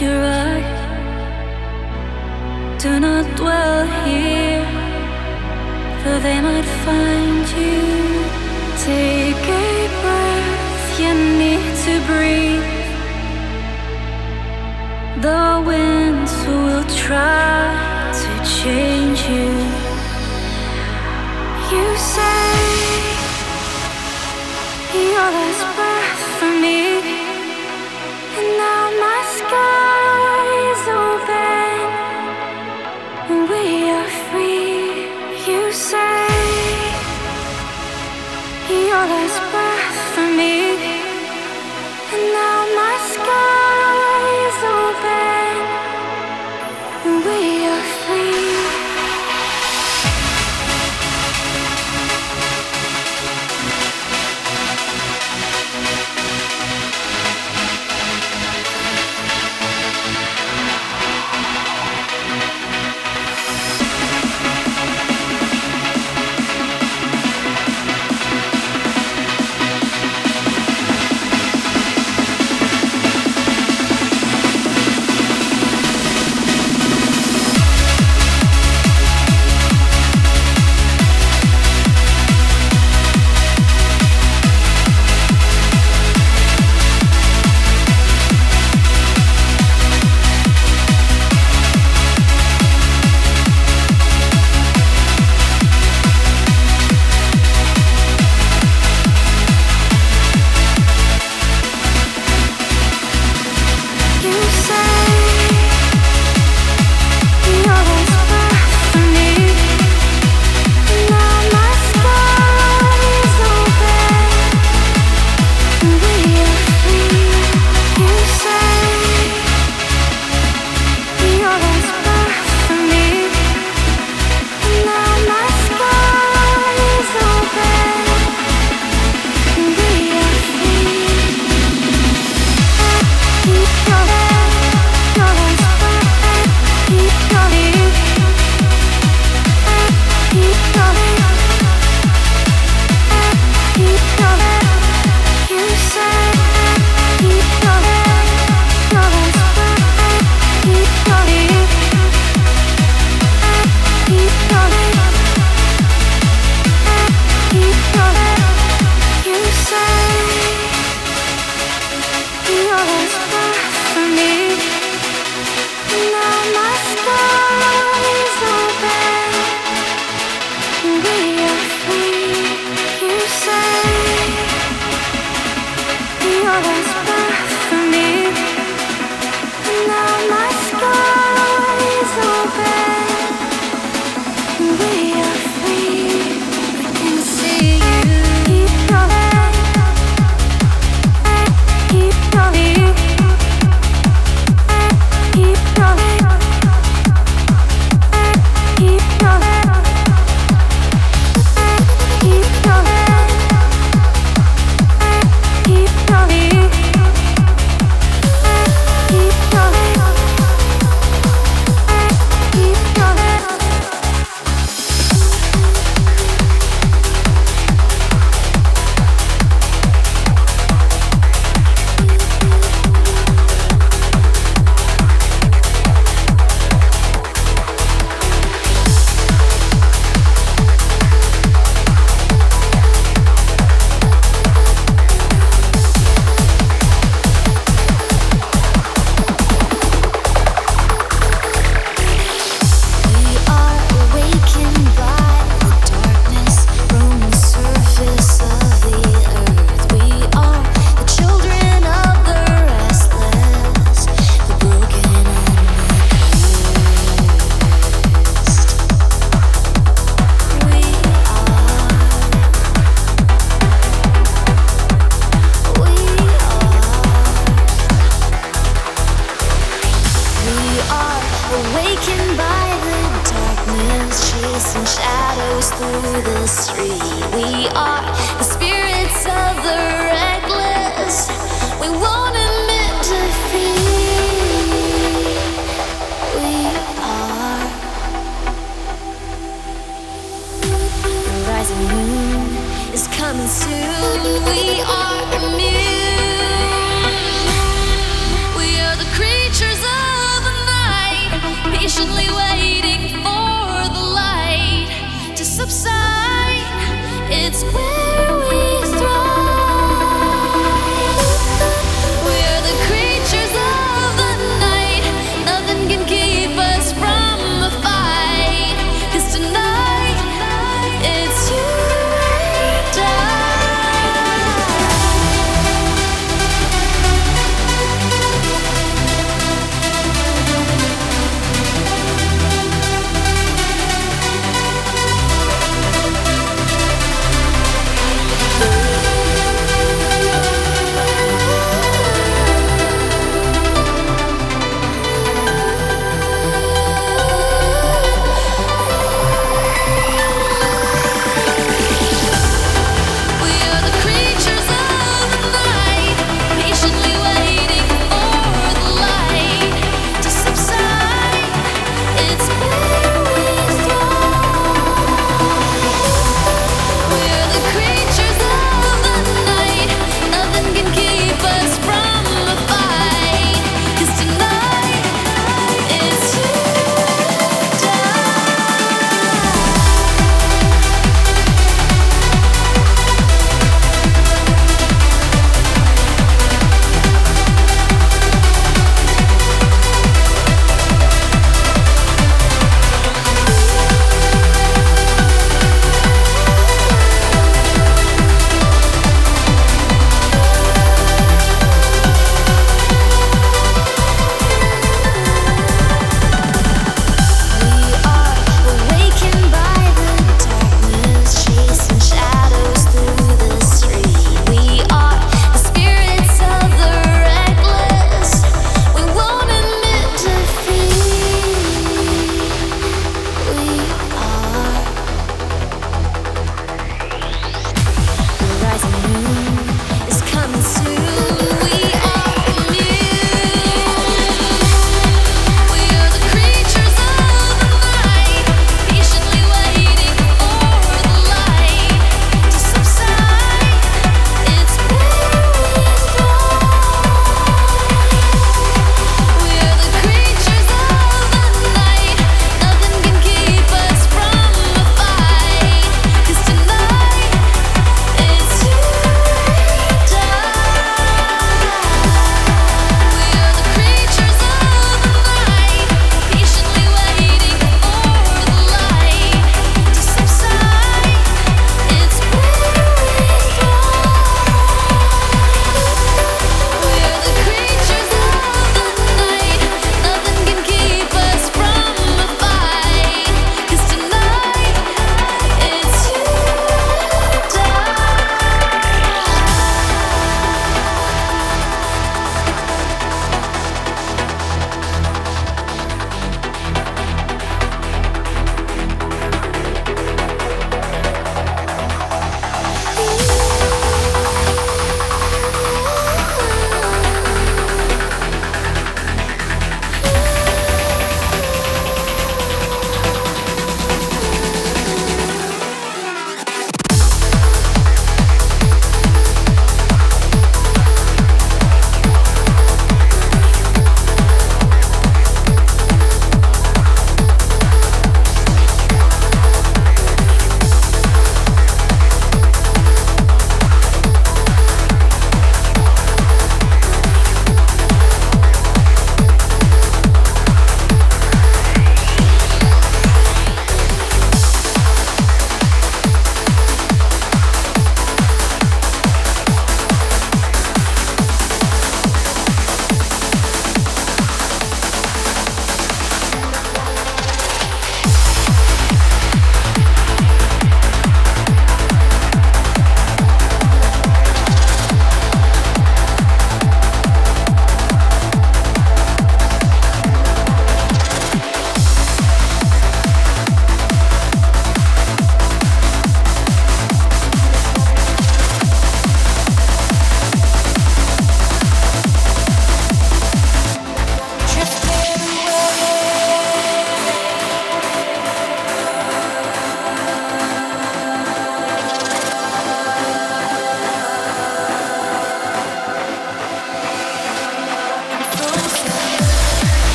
your eyes. Do not dwell here, for they might find you. Take a breath, you need to breathe. The winds will try to change you. You say, your last breath.